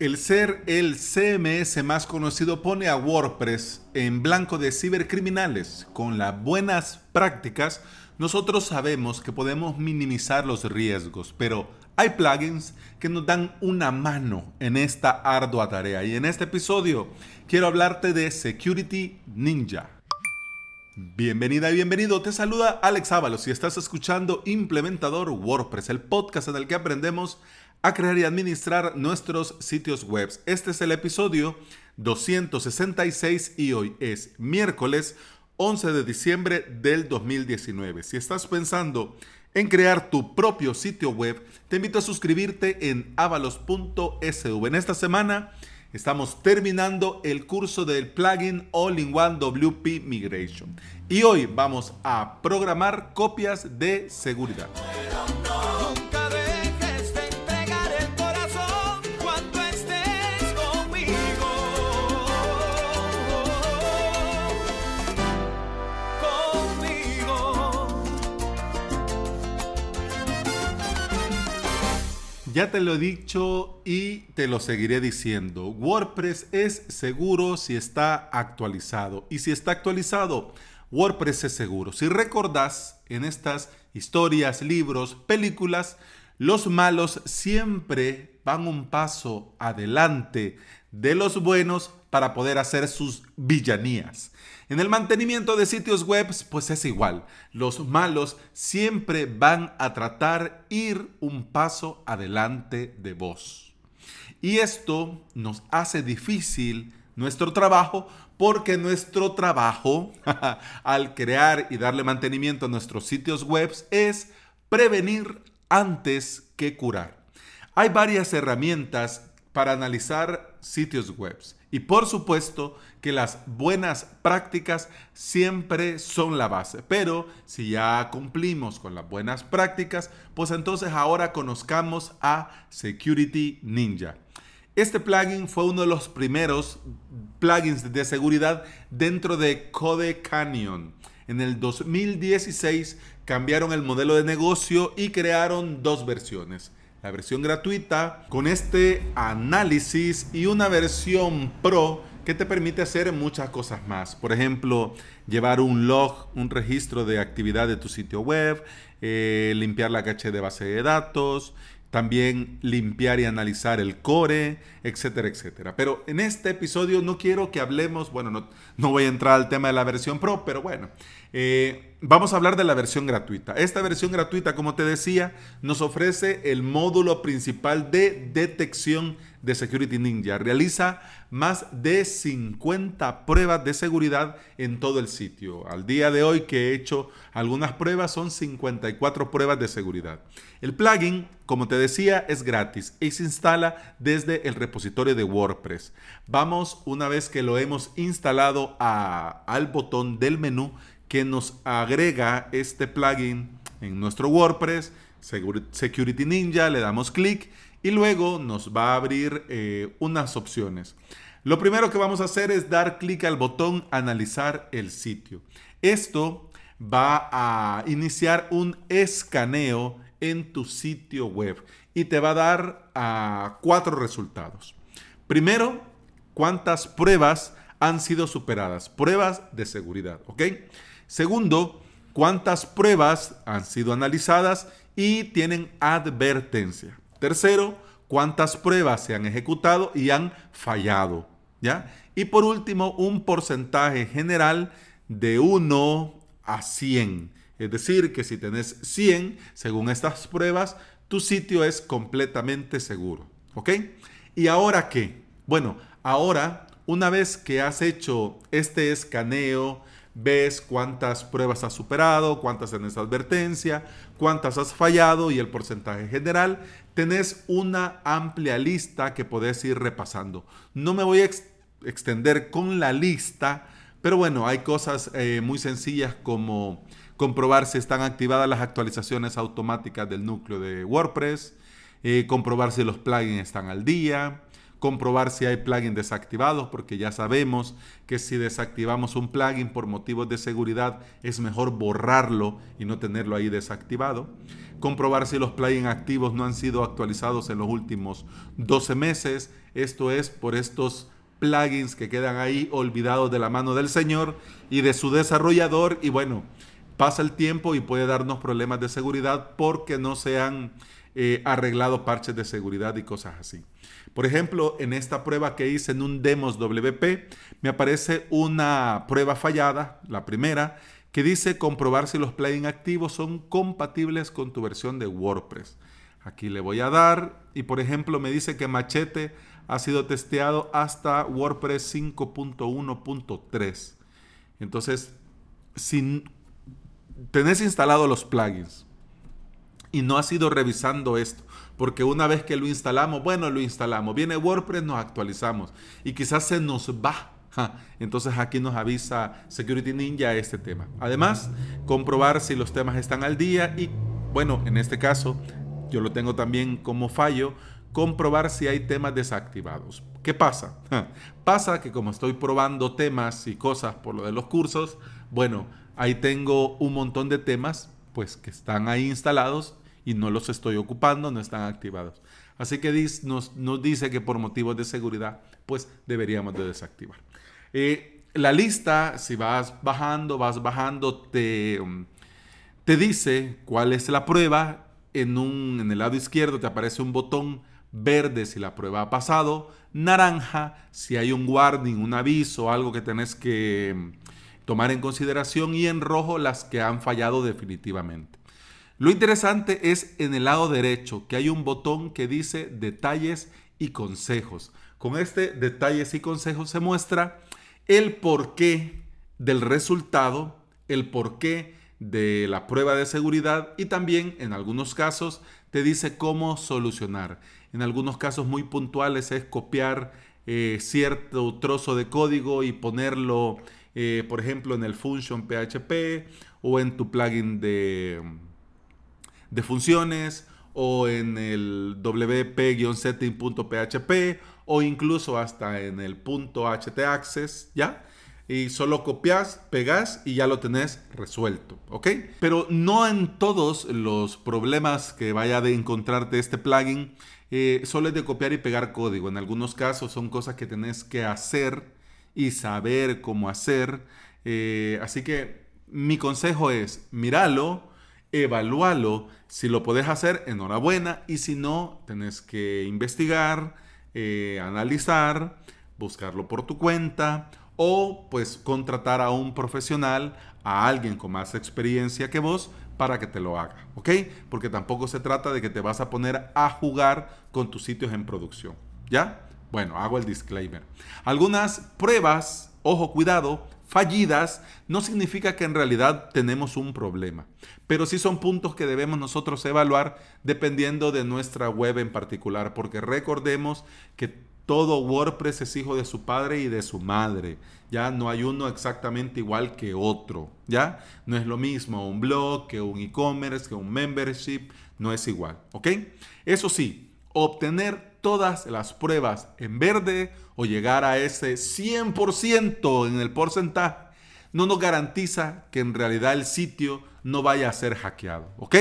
El ser el CMS más conocido pone a WordPress en blanco de cibercriminales. Con las buenas prácticas, nosotros sabemos que podemos minimizar los riesgos, pero hay plugins que nos dan una mano en esta ardua tarea. Y en este episodio quiero hablarte de Security Ninja. Bienvenida y bienvenido. Te saluda Alex Ábalos y estás escuchando Implementador WordPress, el podcast en el que aprendemos a crear y administrar nuestros sitios web. Este es el episodio 266 y hoy es miércoles 11 de diciembre del 2019. Si estás pensando en crear tu propio sitio web, te invito a suscribirte en avalos.sv. En esta semana estamos terminando el curso del plugin All-in-One WP Migration y hoy vamos a programar copias de seguridad. Ya te lo he dicho y te lo seguiré diciendo. WordPress es seguro si está actualizado. Y si está actualizado, WordPress es seguro. Si recordás en estas historias, libros, películas, los malos siempre van un paso adelante de los buenos para poder hacer sus villanías. En el mantenimiento de sitios web, pues es igual. Los malos siempre van a tratar ir un paso adelante de vos. Y esto nos hace difícil nuestro trabajo porque nuestro trabajo al crear y darle mantenimiento a nuestros sitios web es prevenir antes que curar. Hay varias herramientas para analizar sitios web. Y por supuesto que las buenas prácticas siempre son la base. Pero si ya cumplimos con las buenas prácticas, pues entonces ahora conozcamos a Security Ninja. Este plugin fue uno de los primeros plugins de seguridad dentro de Code Canyon. En el 2016 cambiaron el modelo de negocio y crearon dos versiones la versión gratuita con este análisis y una versión pro que te permite hacer muchas cosas más. Por ejemplo, llevar un log, un registro de actividad de tu sitio web, eh, limpiar la caché de base de datos, también limpiar y analizar el core, etcétera, etcétera. Pero en este episodio no quiero que hablemos, bueno, no, no voy a entrar al tema de la versión pro, pero bueno, eh, vamos a hablar de la versión gratuita. Esta versión gratuita, como te decía, nos ofrece el módulo principal de detección de Security Ninja. Realiza más de 50 pruebas de seguridad en todo el sitio. Al día de hoy que he hecho algunas pruebas son 54 pruebas de seguridad. El plugin, como te decía, es gratis y se instala desde el repositorio de WordPress. Vamos, una vez que lo hemos instalado al botón del menú que nos agrega este plugin en nuestro WordPress, Security Ninja, le damos clic y luego nos va a abrir eh, unas opciones. Lo primero que vamos a hacer es dar clic al botón analizar el sitio. Esto va a iniciar un escaneo en tu sitio web y te va a dar a cuatro resultados. Primero, cuántas pruebas han sido superadas, pruebas de seguridad, ¿ok? Segundo, cuántas pruebas han sido analizadas y tienen advertencia. Tercero, cuántas pruebas se han ejecutado y han fallado. ¿ya? Y por último, un porcentaje general de 1 a 100. Es decir, que si tenés 100, según estas pruebas, tu sitio es completamente seguro. ¿Ok? ¿Y ahora qué? Bueno, ahora, una vez que has hecho este escaneo, ves cuántas pruebas has superado, cuántas tenés advertencia, cuántas has fallado y el porcentaje general. Tenés una amplia lista que podés ir repasando. No me voy a extender con la lista, pero bueno, hay cosas eh, muy sencillas como comprobar si están activadas las actualizaciones automáticas del núcleo de WordPress, eh, comprobar si los plugins están al día, comprobar si hay plugins desactivados, porque ya sabemos que si desactivamos un plugin por motivos de seguridad es mejor borrarlo y no tenerlo ahí desactivado. Comprobar si los plugins activos no han sido actualizados en los últimos 12 meses, esto es por estos plugins que quedan ahí olvidados de la mano del Señor y de su desarrollador y bueno, pasa el tiempo y puede darnos problemas de seguridad porque no se han eh, arreglado parches de seguridad y cosas así. Por ejemplo, en esta prueba que hice en un Demos WP, me aparece una prueba fallada, la primera, que dice comprobar si los plugins activos son compatibles con tu versión de WordPress. Aquí le voy a dar y por ejemplo me dice que Machete ha sido testeado hasta WordPress 5.1.3. Entonces, si tenés instalado los plugins y no has ido revisando esto, porque una vez que lo instalamos, bueno, lo instalamos, viene WordPress, nos actualizamos y quizás se nos va. Entonces aquí nos avisa Security Ninja este tema. Además, comprobar si los temas están al día y, bueno, en este caso, yo lo tengo también como fallo, comprobar si hay temas desactivados. ¿Qué pasa? Pasa que como estoy probando temas y cosas por lo de los cursos, bueno, ahí tengo un montón de temas pues que están ahí instalados y no los estoy ocupando, no están activados. Así que nos, nos dice que por motivos de seguridad, pues deberíamos de desactivar. Eh, la lista, si vas bajando, vas bajando, te, te dice cuál es la prueba. En, un, en el lado izquierdo te aparece un botón verde si la prueba ha pasado, naranja si hay un warning, un aviso, algo que tenés que tomar en consideración y en rojo las que han fallado definitivamente. Lo interesante es en el lado derecho que hay un botón que dice detalles y consejos. Con este detalles y consejos se muestra el porqué del resultado, el porqué de la prueba de seguridad y también en algunos casos te dice cómo solucionar. En algunos casos muy puntuales es copiar eh, cierto trozo de código y ponerlo, eh, por ejemplo, en el function PHP o en tu plugin de de funciones o en el wp-setting.php o incluso hasta en el .htaccess, ¿ya? Y solo copias, pegas y ya lo tenés resuelto, ¿ok? Pero no en todos los problemas que vaya de encontrarte este plugin eh, solo es de copiar y pegar código. En algunos casos son cosas que tenés que hacer y saber cómo hacer. Eh, así que mi consejo es, míralo, evalúalo. Si lo podés hacer, enhorabuena. Y si no, tenés que investigar, eh, analizar, buscarlo por tu cuenta o pues contratar a un profesional, a alguien con más experiencia que vos para que te lo haga, ¿ok? Porque tampoco se trata de que te vas a poner a jugar con tus sitios en producción, ¿ya? Bueno, hago el disclaimer. Algunas pruebas, ojo, cuidado, fallidas no significa que en realidad tenemos un problema, pero sí son puntos que debemos nosotros evaluar dependiendo de nuestra web en particular, porque recordemos que todo WordPress es hijo de su padre y de su madre. Ya no hay uno exactamente igual que otro. Ya no es lo mismo un blog que un e-commerce, que un membership. No es igual. ¿Ok? Eso sí, obtener todas las pruebas en verde o llegar a ese 100% en el porcentaje, no nos garantiza que en realidad el sitio no vaya a ser hackeado, ¿ok?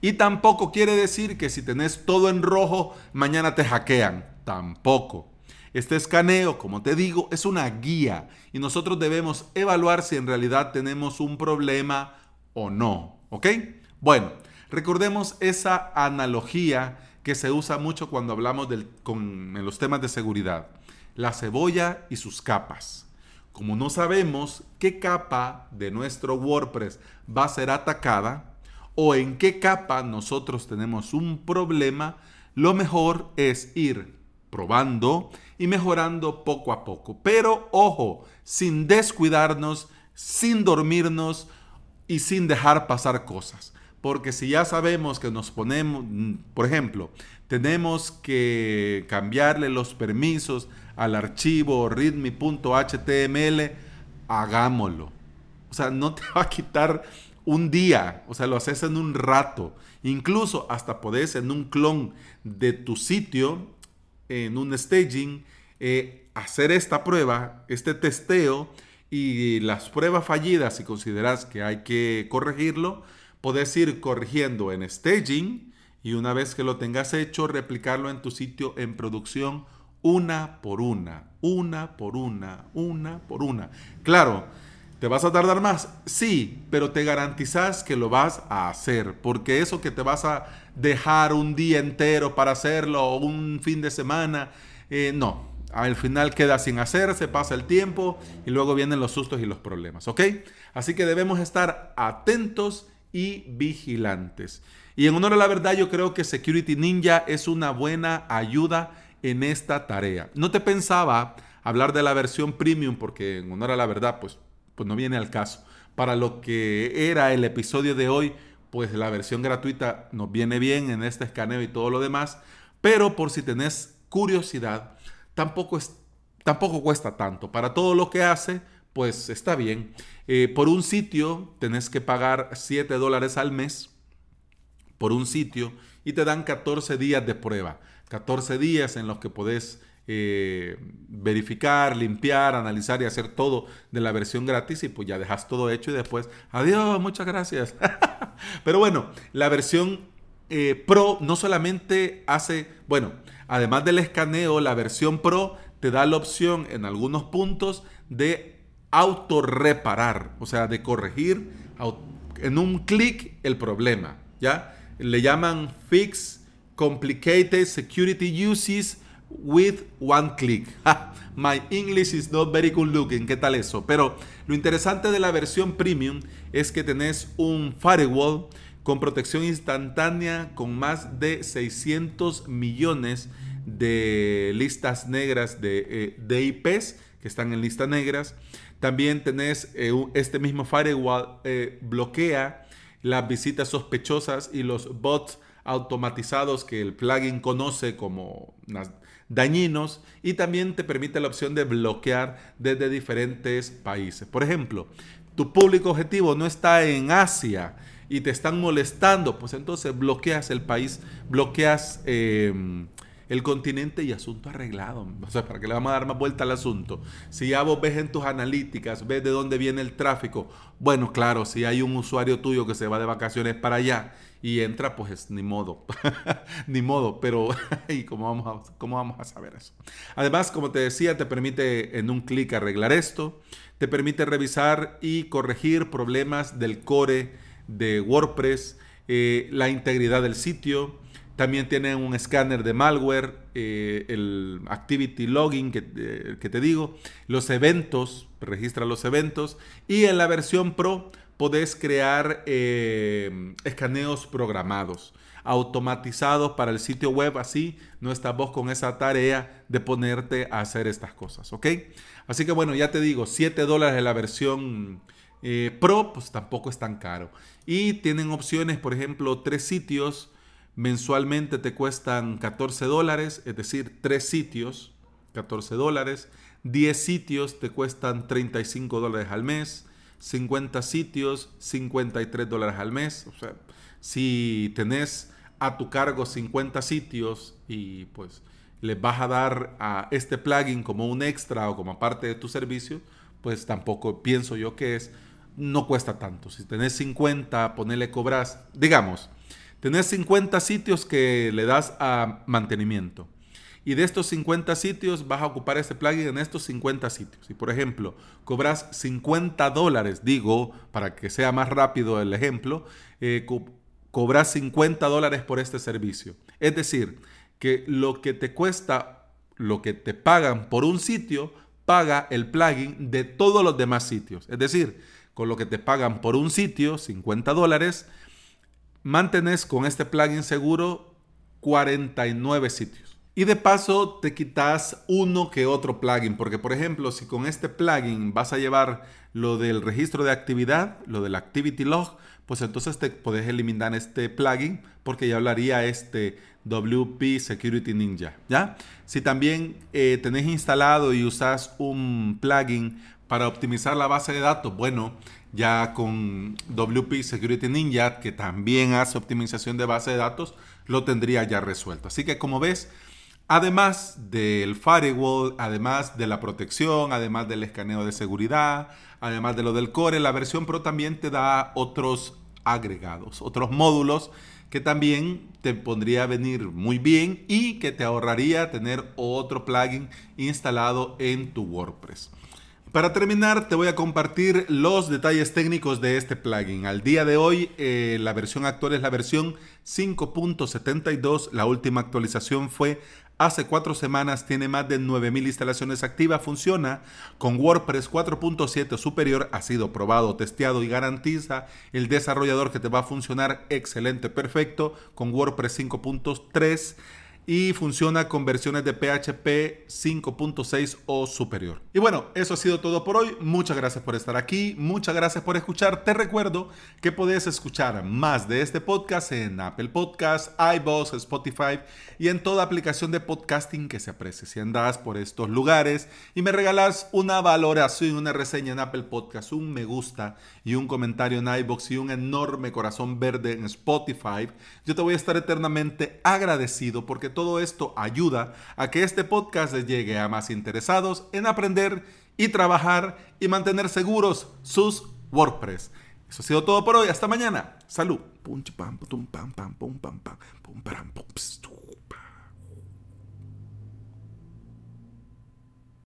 Y tampoco quiere decir que si tenés todo en rojo, mañana te hackean, tampoco. Este escaneo, como te digo, es una guía y nosotros debemos evaluar si en realidad tenemos un problema o no, ¿ok? Bueno, recordemos esa analogía que se usa mucho cuando hablamos con, en los temas de seguridad. La cebolla y sus capas. Como no sabemos qué capa de nuestro WordPress va a ser atacada o en qué capa nosotros tenemos un problema, lo mejor es ir probando y mejorando poco a poco. Pero ojo, sin descuidarnos, sin dormirnos y sin dejar pasar cosas. Porque si ya sabemos que nos ponemos, mm, por ejemplo, tenemos que cambiarle los permisos al archivo readme.html, hagámoslo. O sea, no te va a quitar un día, o sea, lo haces en un rato. Incluso hasta podés en un clon de tu sitio en un staging, eh, hacer esta prueba, este testeo y las pruebas fallidas, si consideras que hay que corregirlo, puedes ir corrigiendo en staging y una vez que lo tengas hecho, replicarlo en tu sitio en producción una por una, una por una, una por una. Claro, ¿te vas a tardar más? Sí, pero te garantizas que lo vas a hacer, porque eso que te vas a dejar un día entero para hacerlo o un fin de semana, eh, no. Al final queda sin hacer, se pasa el tiempo y luego vienen los sustos y los problemas, ¿ok? Así que debemos estar atentos y vigilantes. Y en honor a la verdad, yo creo que Security Ninja es una buena ayuda en esta tarea. No te pensaba hablar de la versión premium porque en honor a la verdad, pues, pues no viene al caso. Para lo que era el episodio de hoy, pues la versión gratuita nos viene bien en este escaneo y todo lo demás. Pero por si tenés curiosidad, tampoco, es, tampoco cuesta tanto. Para todo lo que hace, pues está bien. Eh, por un sitio tenés que pagar 7 dólares al mes por un sitio y te dan 14 días de prueba. 14 días en los que podés eh, verificar, limpiar, analizar y hacer todo de la versión gratis y pues ya dejas todo hecho y después, adiós, muchas gracias. Pero bueno, la versión eh, Pro no solamente hace, bueno, además del escaneo, la versión Pro te da la opción en algunos puntos de autorreparar, o sea, de corregir en un clic el problema, ¿ya? Le llaman Fix complicated security uses with one click. My English is not very good looking. ¿Qué tal eso? Pero lo interesante de la versión premium es que tenés un firewall con protección instantánea con más de 600 millones de listas negras de, eh, IPs que están en listas negras. También tenés eh, este mismo firewall eh, bloquea las visitas sospechosas y los bots automatizados que el plugin conoce como dañinos y también te permite la opción de bloquear desde diferentes países. Por ejemplo, tu público objetivo no está en Asia y te están molestando, pues entonces bloqueas el país, bloqueas em, el continente y asunto arreglado. O sea, ¿para que le vamos a dar más vuelta al asunto? Si ya vos ves en tus analíticas, ves de dónde viene el tráfico, bueno, claro, si hay un usuario tuyo que se va de vacaciones para allá y entra, pues ni modo, ni modo, pero ¿y cómo vamos, a, cómo vamos a saber eso? Además, como te decía, te permite en un clic arreglar esto, te permite revisar y corregir problemas del core de WordPress, eh, la integridad del sitio, también tiene un escáner de malware, eh, el Activity Logging que, eh, que, te digo, los eventos, registra los eventos y en la versión Pro podés crear eh, escaneos programados, automatizados para el sitio web, así no estás vos con esa tarea de ponerte a hacer estas cosas, ¿ok? Así que bueno, ya te digo, 7 dólares en la versión Pro, pues tampoco es tan caro. Y tienen opciones, por ejemplo, tres sitios mensualmente te cuestan 14 dólares, es decir, tres sitios, 14 dólares. 10 sitios te cuestan 35 dólares al mes. 50 sitios, 53 dólares al mes. O sea, si tenés a tu cargo 50 sitios y pues les vas a dar a este plugin como un extra o como parte de tu servicio, pues tampoco pienso yo que es, no cuesta tanto. Si tenés 50, ponele cobras, digamos, tenés 50 sitios que le das a mantenimiento y de estos 50 sitios vas a ocupar ese plugin en estos 50 sitios. Y por ejemplo, cobras 50 dólares, digo, para que sea más rápido el ejemplo, eh, cobras 50 dólares por este servicio. Es decir, que lo que te cuesta, lo que te pagan por un sitio, paga el plugin de todos los demás sitios. Es decir, con lo que te pagan por un sitio, 50 dólares, mantenés con este plugin seguro 49 sitios. Y de paso te quitas uno que otro plugin, porque por ejemplo, si con este plugin vas a llevar lo del registro de actividad, lo del activity log, pues entonces te puedes eliminar este plugin porque ya hablaría este WP Security Ninja, ¿ya? Si también eh, tenés instalado y usas un plugin para optimizar la base de datos, bueno, ya con WP Security Ninja, que también hace optimización de base de datos, lo tendría ya resuelto. Así que como ves, Además del firewall, además de la protección, además del escaneo de seguridad, además de lo del core, la versión Pro también te da otros agregados, otros módulos que también te pondría a venir muy bien y que te ahorraría tener otro plugin instalado en tu WordPress. Para terminar, te voy a compartir los detalles técnicos de este plugin. Al día de hoy, eh, la versión actual es la versión 5.72. La última actualización fue hace cuatro semanas. Tiene más de 9.000 instalaciones activas. Funciona con WordPress 4.7 superior. Ha sido probado, testeado y garantiza el desarrollador que te va a funcionar excelente, perfecto con WordPress 5.3 y funciona con versiones de PHP 5.6 o superior. Y bueno, eso ha sido todo por hoy. Muchas gracias por estar aquí, muchas gracias por escuchar. Te recuerdo que puedes escuchar más de este podcast en Apple Podcasts, iVoox, Spotify y en toda aplicación de podcasting que se aprecie. Si andas por estos lugares y me regalas una valoración, una reseña en Apple Podcasts, un me gusta y un comentario en iVoox y un enorme corazón verde en Spotify, yo te voy a estar eternamente agradecido porque todo esto ayuda a que este podcast llegue a más interesados en aprender y trabajar y mantener seguros sus WordPress. Eso ha sido todo por hoy. Hasta mañana. Salud.